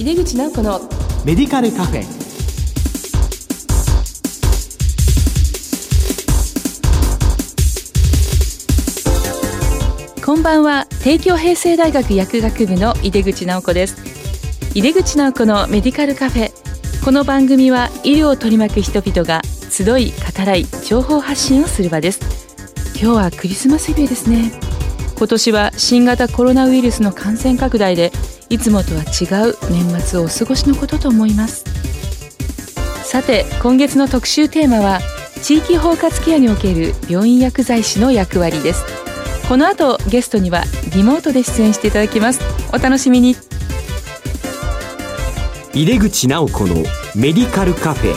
井出口直子のメディカルカフェ。こんばんは。帝京平成大学薬学部の井出口直子です。井出口直子のメディカルカフェ。この番組は医療を取り巻く人々が集い語らい情報発信をする場です。今日はクリスマスイブですね。今年は新型コロナウイルスの感染拡大でいつもとは違う年末をお過ごしのことと思います。さて今月の特集テーマは地域包括ケアにおける病院薬剤師の役割です。この後ゲストにはリモートで出演していただきます。お楽しみに。井出口直子のメディカルカフェ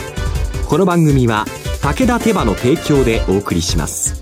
この番組は武田手羽の提供でお送りします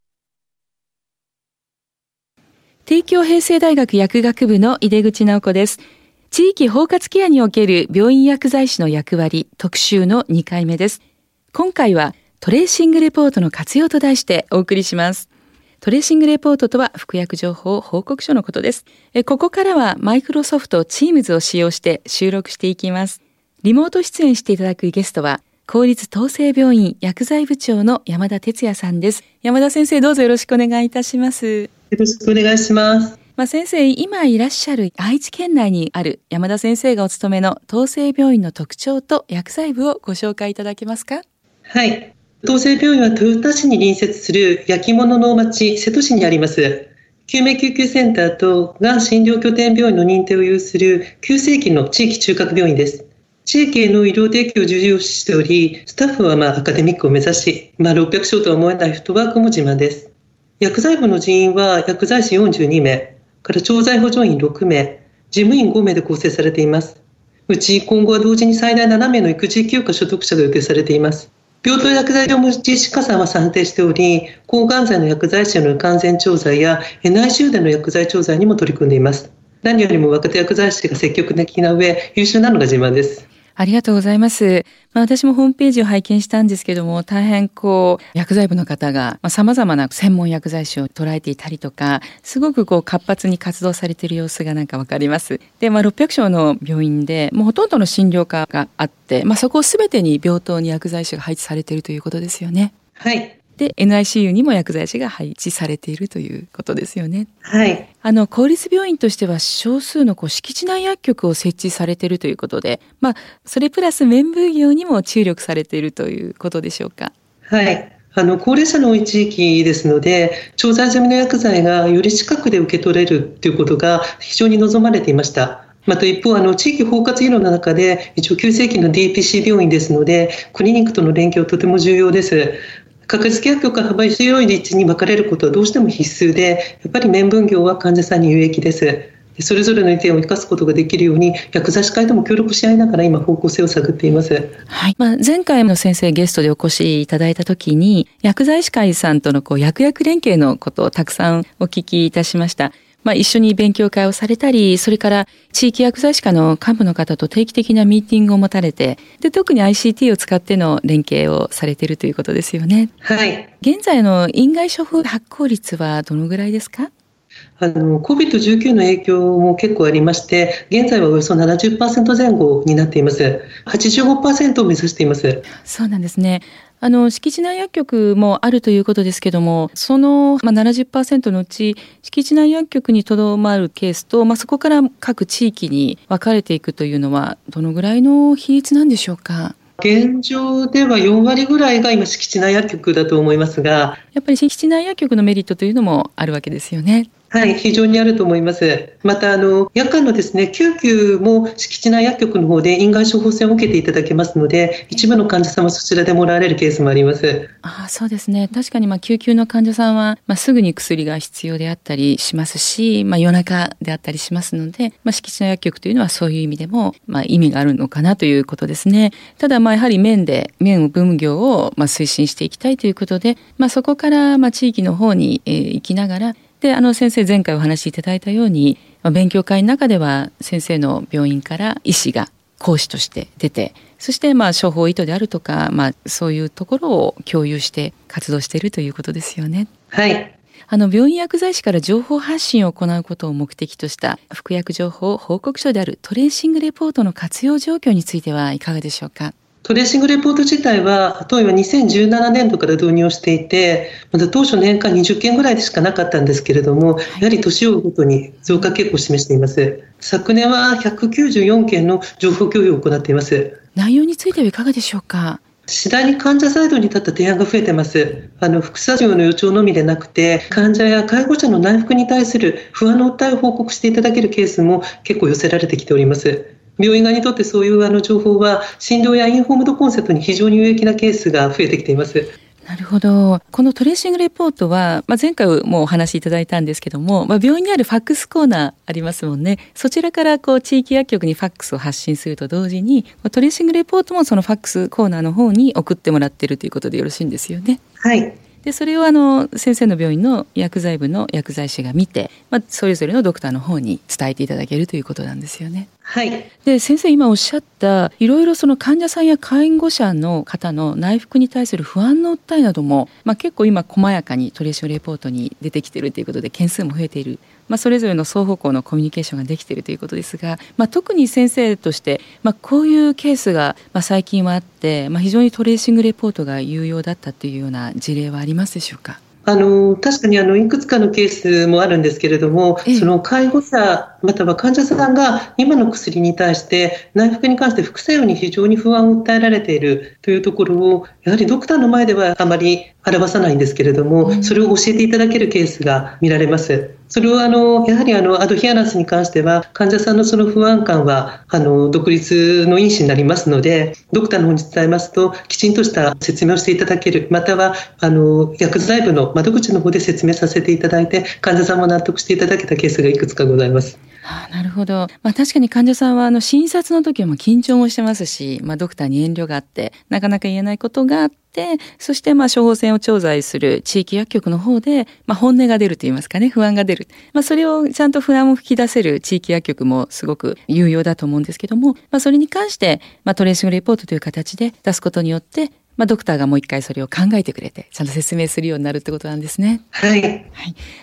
帝京平成大学薬学部の井出口直子です。地域包括ケアにおける病院薬剤師の役割特集の2回目です。今回はトレーシングレポートの活用と題してお送りします。トレーシングレポートとは服薬情報報告書のことです。ここからはマイクロソフト Teams を使用して収録していきます。リモート出演していただくゲストは公立統制病院薬剤部長の山田哲也さんです山田先生どうぞよろしくお願いいたしますよろしくお願いします。まあ、先生、今いらっしゃる愛知県内にある山田先生がお勤めの統制病院の特徴と薬剤部をご紹介いただけますか？はい。統制病院は豊田市に隣接する焼き物の町、瀬戸市にあります。救命救急センターとがん診療拠点病院の認定を有する急性期の地域中核病院です。地域への医療提供を重要視しており、スタッフはまあアカデミックを目指し、まあ、600床とは思えないフットワークも自慢です。薬剤部の人員は薬剤師42名、から調剤補助員6名、事務員5名で構成されています。うち今後は同時に最大7名の育児休暇所得者が予定されています。病棟薬剤業務実施加算は算定しており、抗がん剤の薬剤師の完全調剤や NICU での薬剤調剤にも取り組んでいます。何よりも若手薬剤師が積極的な上、優秀なのが自慢です。ありがとうございます。まあ、私もホームページを拝見したんですけども、大変こう、薬剤部の方が、まあ、様々な専門薬剤師を捉えていたりとか、すごくこう、活発に活動されている様子がなんかわかります。で、まあ、600床の病院で、もうほとんどの診療科があって、まあ、そこを全てに病棟に薬剤師が配置されているということですよね。はい。で NICU にも薬剤師が配置されているということですよね。はい。あの公立病院としては少数のこう敷地内薬局を設置されているということで、まあそれプラス綿風業にも注力されているということでしょうか？はい。あの高齢者の多い地域ですので、調剤済みの薬剤がより近くで受け取れるということが非常に望まれていました。また一方、あの地域包括医療の中で、一応急性期の DPC 病院ですので、クリニックとの連携はとても重要です。格付け薬局が幅広い立地に分かれることはどうしても必須で、やっぱり面分業は患者さんに有益です。それぞれの意見を生かすことができるように薬剤師会とも協力し合いながら今方向性を探っています。はい。まあ、前回の先生ゲストでお越しいただいた時に薬剤師会さんとのこう薬薬連携のことをたくさんお聞きいたしました。まあ、一緒に勉強会をされたり、それから地域薬剤師課の幹部の方と定期的なミーティングを持たれて、で、特に ICT を使っての連携をされているということですよね。はい。現在の院外処方発行率はどのぐらいですか？あの COVID-19 の影響も結構ありまして、現在はおよそ70%前後になっています。85%を目指しています。そうなんですね。あの敷地内薬局もあるということですけども、その、まあ、70%のうち敷地内薬局にとどまるケースと、まあ、そこから各地域に分かれていくというのはどのぐらいの比率なんでしょうか？現状では4割ぐらいが今敷地内薬局だと思いますがやっぱり敷地内薬局のメリットというのもあるわけですよね。はい、非常にあると思います。また、あの、夜間のですね、救急も敷地内薬局の方で院外処方箋を受けていただけますので、一部の患者さんはそちらでもらわれるケースもあります。あそうですね。確かに、まあ、救急の患者さんは、まあ、すぐに薬が必要であったりしますし、まあ、夜中であったりしますので、まあ、敷地内薬局というのはそういう意味でも、まあ、意味があるのかなということですね。ただ、まあ、やはり面で、面分業を、まあ、推進していきたいということで、まあ、そこから、まあ、地域の方に、えー、行きながら、で、あの先生前回お話しいただいたように、まあ、勉強会の中では先生の病院から医師が講師として出て、そしてまあ処方意図であるとか、まあそういうところを共有して活動しているということですよね。はい。あの病院薬剤師から情報発信を行うことを目的とした服薬情報報告書であるトレーシングレポートの活用状況についてはいかがでしょうか？トレーシングレポート自体は、当院は2017年度から導入をしていて、まだ当初年間20件ぐらいでしかなかったんですけれども、やはり年を追うごとに増加傾向を示しています。昨年は194件の情報共有を行っています。内容についてはいかがでしょうか？次第に患者サイドに立った提案が増えてます。あの、副作用の予兆のみでなくて、患者や介護者の内服に対する不安の訴えを報告していただけるケースも結構寄せられてきております。病院側にとってそういうあの情報は診療やインフォームドコンセプトに非常に有益なケースが増えてきています。なるほど。このトレーシングレポートは、まあ、前回もお話しいただいたんですけども、まあ、病院にあるファックスコーナーありますもんね。そちらからこう地域薬局にファックスを発信すると同時に、トレーシングレポートもそのファックスコーナーの方に送ってもらってるということでよろしいんですよね。はい。でそれをあの先生の病院の薬剤部の薬剤師が見て、まあ、それぞれのドクターの方に伝えていただけるということなんですよね。はい、で先生今おっしゃったいろいろその患者さんや介護者の方の内服に対する不安の訴えなども、まあ、結構今細やかにトレーションレポートに出てきているということで件数も増えているまあ、それぞれの双方向のコミュニケーションができているということですが、まあ、特に先生として、まあ、こういうケースが、まあ、最近はあって、まあ、非常にトレーシングレポートが有用だったというような事例はありますでしょうか？あの確かにあのいくつかのケースもあるんですけれども、その介護者または患者さんが今の薬に対して内服に関して副作用に非常に不安を訴えられているというところをやはりドクターの前ではあまり表さないんですけれども、それを教えていただけるケースが見られます。それをあのやはりあのアドヒアナスに関しては患者さんのその不安感はあの独立の因子になりますのでドクターの方に伝えますときちんとした説明をしていただけるまたはあの薬剤部の窓口の方で説明させていただいて患者さんも納得していただけたケースがいくつかございます。あなるほど。まあ確かに患者さんはあの診察の時はも緊張もしてますし、まあドクターに遠慮があって、なかなか言えないことがあって、そしてまあ処方箋を調剤する地域薬局の方で、まあ本音が出ると言いますかね、不安が出る。まあそれをちゃんと不安を吹き出せる地域薬局もすごく有用だと思うんですけども、まあそれに関して、まあトレーシングレポートという形で出すことによって、まあ、ドクターがもう一回それを考えてくれて、ちゃんと説明するようになるってことなんですね。はい。はい。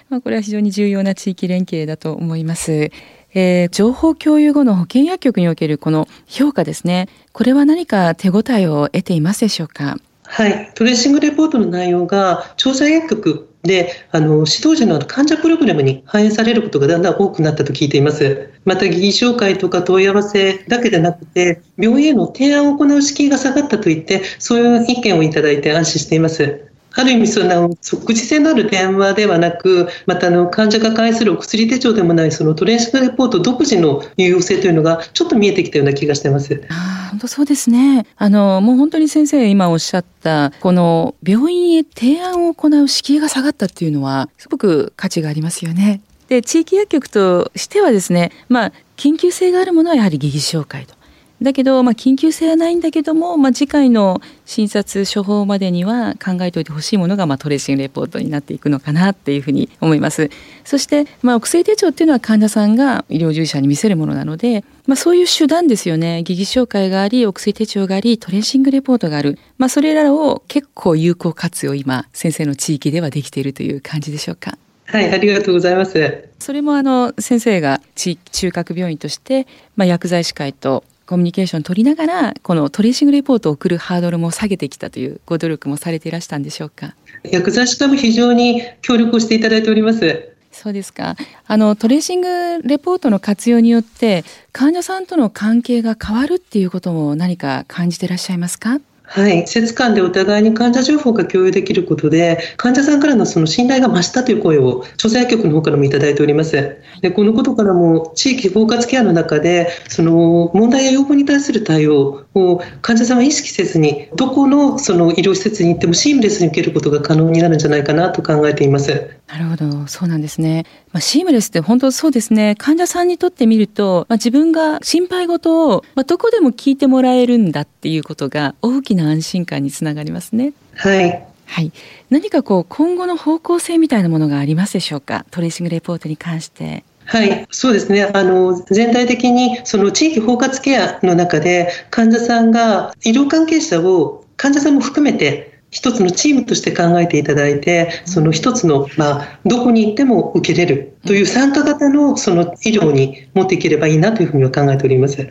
まあ、これは非常に重要な地域連携だと思います。えー、情報共有後の保健薬局におけるこの評価ですね。これは何か手応えを得ていますでしょうか？はい。トレーシングレポートの内容が、調査薬局で、あの、指導者の患者プログラムに反映されることがだんだん多くなったと聞いています。また、疑義紹介とか問い合わせだけでなくて、病院への提案を行う敷居が下がったといって、そういう意見をいただいて安心しています。ある意味その即時性のある電話ではなく、またあの患者が介するお薬手帳でもないそのトレーシングレポート独自の有用性というのがちょっと見えてきたような気がしてます。あ本当そうですね。あのもう本当に先生今おっしゃったこの病院へ提案を行う敷居が下がったっていうのはすごく価値がありますよね。で地域薬局としてはですね、まあ緊急性があるものはやはり疑義紹介と。だけど、まあ、緊急性はないんだけども、まあ、次回の診察処方までには考えておいてほしいものが、まあ、トレーシングレポートになっていくのかなっていうふうに思います。そして、まあ、お薬手帳っていうのは患者さんが医療従事者に見せるものなので、まあ、そういう手段ですよね。疑義紹介があり、お薬手帳があり、トレーシングレポートがある。まあ、それらを結構有効活用今、先生の地域ではできているという感じでしょうか。はい、ありがとうございます。それもあの先生が地中核病院として、まあ、薬剤師会とコミュニケーション取りながらこのトレーシングレポートを送るハードルも下げてきたというご努力もされていらしたんでしょうか？薬剤師会も非常に協力をしていただいております。そうですか。あのトレーシングレポートの活用によって患者さんとの関係が変わるっていうことも何か感じていらっしゃいますか？はい、施設間でお互いに患者情報が共有できることで、患者さんからのその信頼が増したという声を、調査薬局の方からもいただいております。でこのことからも、地域包括ケアの中で、その問題や要望に対する対応を患者さんは意識せずに、どこのその医療施設に行ってもシームレスに受けることが可能になるんじゃないかなと考えています。なるほど、そうなんですね。まあ、シームレスって本当そうですね。患者さんにとってみると、まあ、自分が心配事を、まあ、どこでも聞いてもらえるんだっていうことが大きな安心感につながりますね。はい。はい。何かこう今後の方向性みたいなものがありますでしょうか？トレーシングレポートに関して。はい、そうですね。あの、全体的に、その地域包括ケアの中で、患者さんが医療関係者を、患者さんも含めて、一つのチームとして考えていただいて、その一つの、まあ、どこに行っても受けれるという参加型のその医療に持っていければいいなというふうには考えております。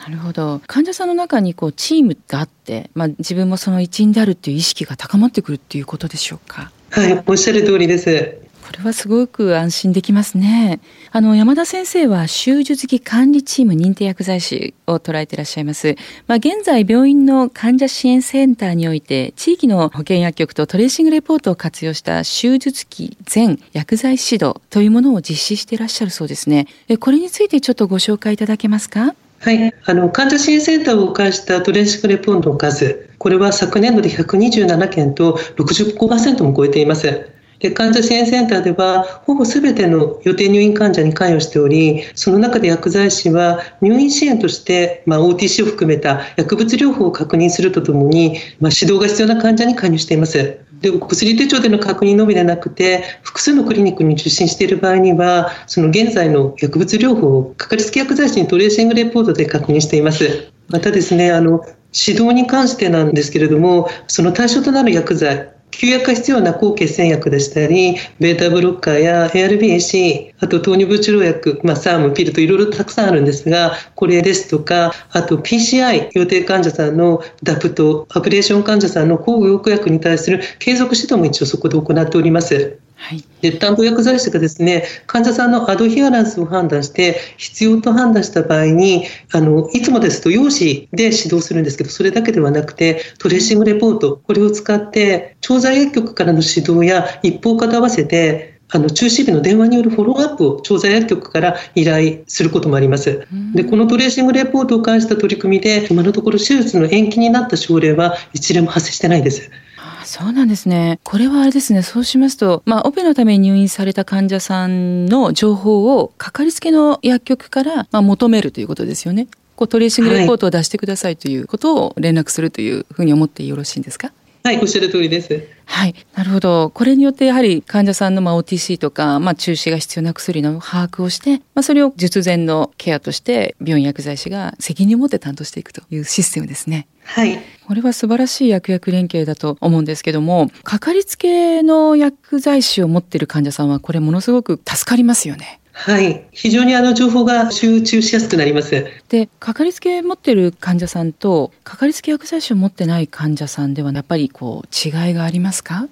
なるほど患者さんの中にこうチームがあって、まあ、自分もその一員であるっていう意識が高まってくるっていうことでしょうか？はいおっしゃる通りですこれはすごく安心できますね。あの、山田先生は、習術期管理チーム認定薬剤師を捉えていらっしゃいます。まあ、現在、病院の患者支援センターにおいて、地域の保健薬局とトレーシングレポートを活用した習術期全薬剤指導というものを実施していらっしゃるそうですね。これについてちょっとご紹介いただけますか？はい、あの患者支援センターを介したトレーシングレポンドの数、これは昨年度で127件と65%も超えています。で患者支援センターではほぼすべての予定入院患者に関与しておりその中で薬剤師は入院支援として、まあ、OTC を含めた薬物療法を確認するとともに、まあ、指導が必要な患者に加入しています。で薬手帳での確認のみでなくて複数のクリニックに受診している場合にはその現在の薬物療法をかかりつけ薬剤師にトレーシングレポートで確認しています。またですねあの指導に関してなんですけれどもその対象となる薬剤休薬が必要な抗血栓薬でしたり、ベータブロッカーや ARBC、あと糖尿病治療薬、まあ、サーム、ピルといろいろたくさんあるんですが、これですとか、あと PCI、予定患者さんのダプトアブレーション患者さんの抗用薬に対する継続指導も一応そこで行っております。はい、で担当薬剤師がですね患者さんのアドヒアランスを判断して必要と判断した場合にあのいつもですと用紙で指導するんですけどそれだけではなくてトレーシングレポートこれを使って調剤薬局からの指導や一方方合わせてあの中止日の電話によるフォローアップを調剤薬局から依頼することもあります。でこのトレーシングレポートを介した取り組みで今のところ手術の延期になった症例は一例も発生してないです。そうなんですね。これはあれですね。そうしますと、まあ、オペのために入院された患者さんの情報を、かかりつけの薬局から、まあ、求めるということですよね。こうトレーシングレポートを出してくださいということを連絡するというふうに思ってよろしいんですか？はい、おっしゃる通りです。はい、なるほど。これによってやはり患者さんのまあ OTC とか、まあ、中止が必要な薬の把握をして、まあ、それを術前のケアとして病院薬剤師が責任を持って担当していくというシステムですね。はい。これは素晴らしい薬薬連携だと思うんですけども、かかりつけの薬剤師を持っている患者さんは、これものすごく助かりますよね。はい、非常にあの情報が集中しやすくなります。で、かかりつけ持ってる患者さんと、かかりつけ薬剤師を持ってない患者さんでは、やっぱりこう違いがありますか？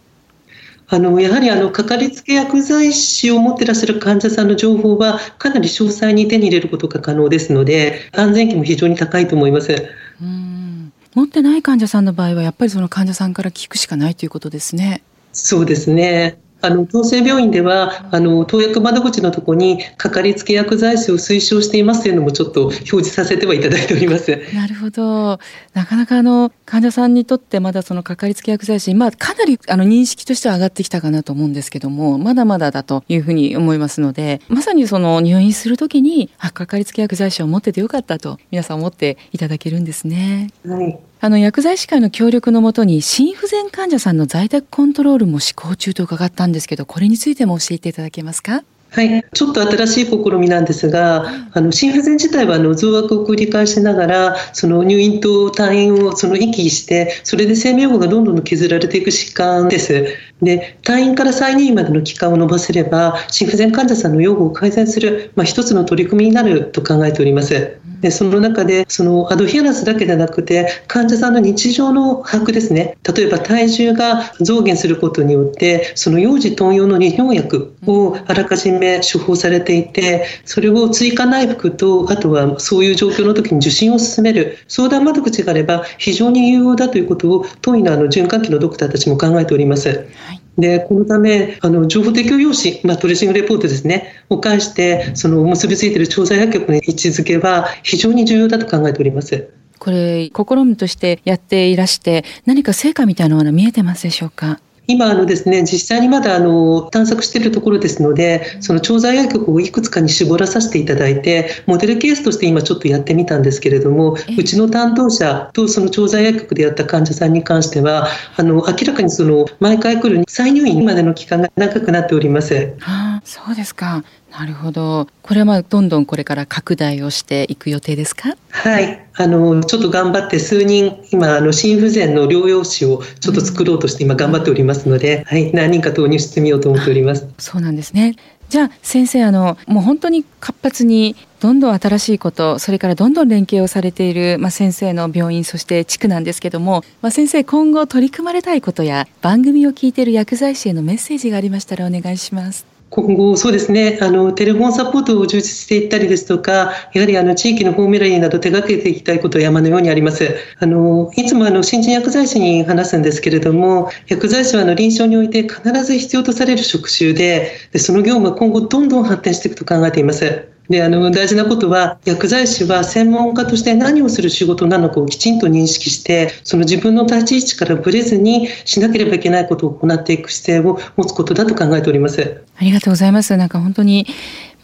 あのやはりあのかかりつけ薬剤師を持っていらっしゃる患者さんの情報はかなり詳細に手に入れることが可能ですので安全期も非常に高いと思います。うん持ってない患者さんの場合はやっぱりその患者さんから聞くしかないということですね。そうですね。あの統制病院ではあの投薬窓口のところにかかりつけ薬剤師を推奨していますというのもちょっと表示させてはいただいております。なるほど。なかなかあの患者さんにとってまだそのかかりつけ薬剤師、まあかなりあの認識としては上がってきたかなと思うんですけども、まだまだだというふうに思いますので、まさにその入院するときにあかかりつけ薬剤師を持っててよかったと皆さん思っていただけるんですね。はい。あの薬剤師会の協力のもとに心不全患者さんの在宅コントロールも施行中と伺ったんですけどこれについても教えていただけますか？はい、ちょっと新しい試みなんですが、あの心不全自体はあの増悪を繰り返しながら、その入院と退院をその息して、それで生命保護がどんどん削られていく疾患です。で退院から再入院までの期間を延ばせれば心不全患者さんの養護を改善する、まあ、一つの取り組みになると考えております。でその中でそのアドヒアランスだけでなくて患者さんの日常の把握ですね例えば体重が増減することによってその幼児豚用の利尿薬をあらかじめ処方されていてそれを追加内服とあとはそういう状況の時に受診を進める相談窓口があれば非常に有用だということを当院のあの循環器のドクターたちも考えております。はいでこのためあの情報提供用紙、まあ、トレーシングレポートですねを介してその結びついている調査薬局の位置づけは非常に重要だと考えております。これ試みとしてやっていらして何か成果みたいなものは見えてますでしょうか？今あのですね、実際にまだあの探索しているところですので、その調剤薬局をいくつかに絞らさせていただいて、モデルケースとして今ちょっとやってみたんですけれども、うちの担当者とその調剤薬局でやった患者さんに関しては、あの明らかにその毎回来る再入院までの期間が長くなっております。はあ、そうですか。なるほど。これはまあどんどんこれから拡大をしていく予定ですか？はい。あのちょっと頑張って数人今あの心不全の療養士をちょっと作ろうとして今頑張っておりますので、はい。何人か投入してみようと思っております。そうなんですね。じゃあ先生あのもう本当に活発にどんどん新しいことそれからどんどん連携をされている、まあ、先生の病院そして地区なんですけども、まあ、先生今後取り組まれたいことや番組を聞いている薬剤師へのメッセージがありましたらお願いします。今後、そうですね、あのテレフォンサポートを充実していったりですとか、やはりあの地域のホームラリーなど手掛けていきたいことは山のようにあります。あのいつもあの新人薬剤師に話すんですけれども、薬剤師はあの臨床において必ず必要とされる職種で、でその業務は今後どんどん発展していくと考えています。であの大事なことは薬剤師は専門家として何をする仕事なのかをきちんと認識してその自分の立ち位置からぶれずにしなければいけないことを行っていく姿勢を持つことだと考えております。ありがとうございます。なんか本当に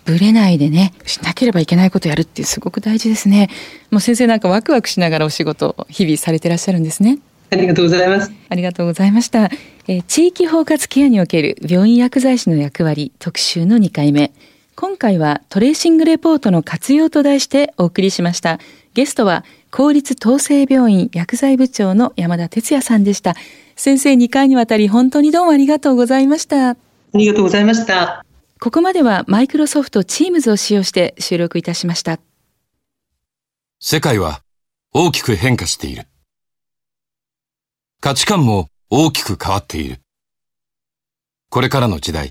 ぶれないでねしなければいけないことをやるってすごく大事ですね。もう先生なんかワクワクしながらお仕事を日々されてらっしゃるんですね。ありがとうございます。ありがとうございました。え地域包括ケアにおける病院薬剤師の役割特集の2回目今回はトレーシングレポートの活用と題してお送りしました。ゲストは公立統制病院薬剤部長の山田哲也さんでした。先生2回にわたり本当にどうもありがとうございました。ありがとうございました。ここまではマイクロソフト Teams を使用して収録いたしました。世界は大きく変化している。価値観も大きく変わっている。これからの時代、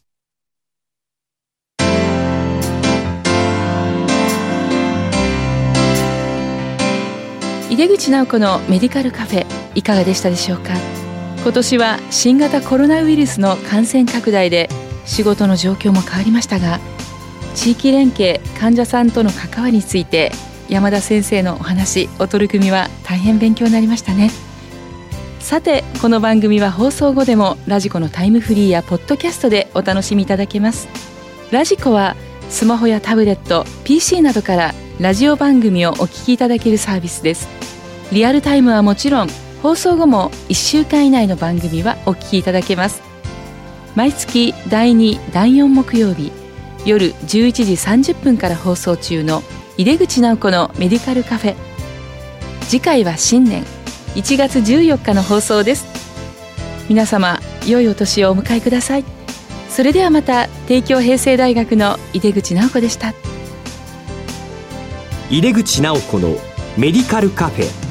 井出口直子のメディカルカフェいかがでしたでしょうか？今年は新型コロナウイルスの感染拡大で仕事の状況も変わりましたが地域連携患者さんとの関わりについて山田先生のお話お取り組みは大変勉強になりましたね。さてこの番組は放送後でもラジコのタイムフリーやポッドキャストでお楽しみいただけます。ラジコはスマホやタブレット PC などからラジオ番組をお聞きいただけるサービスです。リアルタイムはもちろん放送後も1週間以内の番組はお聞きいただけます。毎月第2第4木曜日夜11時30分から放送中の井出口直子のメディカルカフェ。次回は新年1月14日の放送です。皆様良いお年をお迎えください。それではまた帝京平成大学の井出口直子でした。井出口直子のメディカルカフェ。